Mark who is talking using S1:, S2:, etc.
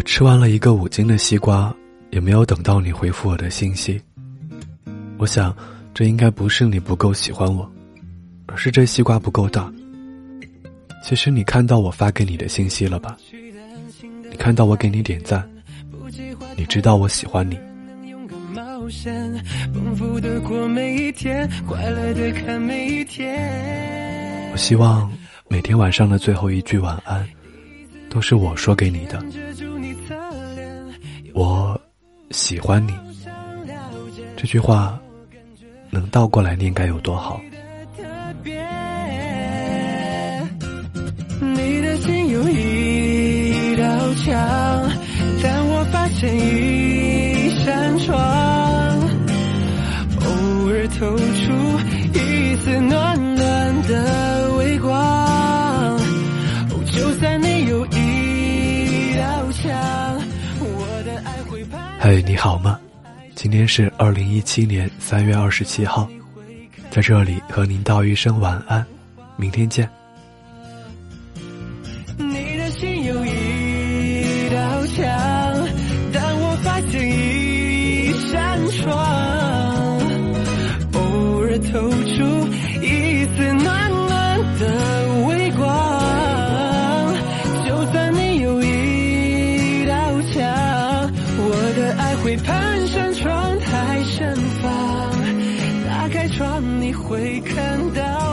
S1: 我吃完了一个五斤的西瓜，也没有等到你回复我的信息。我想，这应该不是你不够喜欢我，而是这西瓜不够大。其实你看到我发给你的信息了吧？你看到我给你点赞，你知道我喜欢你。我希望每天晚上的最后一句晚安。都是我说给你的，我喜欢你。这句话能倒过来念该有多好？
S2: 你的心有一道墙，但我发现一扇窗，偶尔透出一丝暖
S1: 嗨，你好吗？今天是二零一七年三月二十七号，在这里和您道一声晚安，明天见。
S2: 你的心有会攀上窗台盛放。打开窗，你会看到。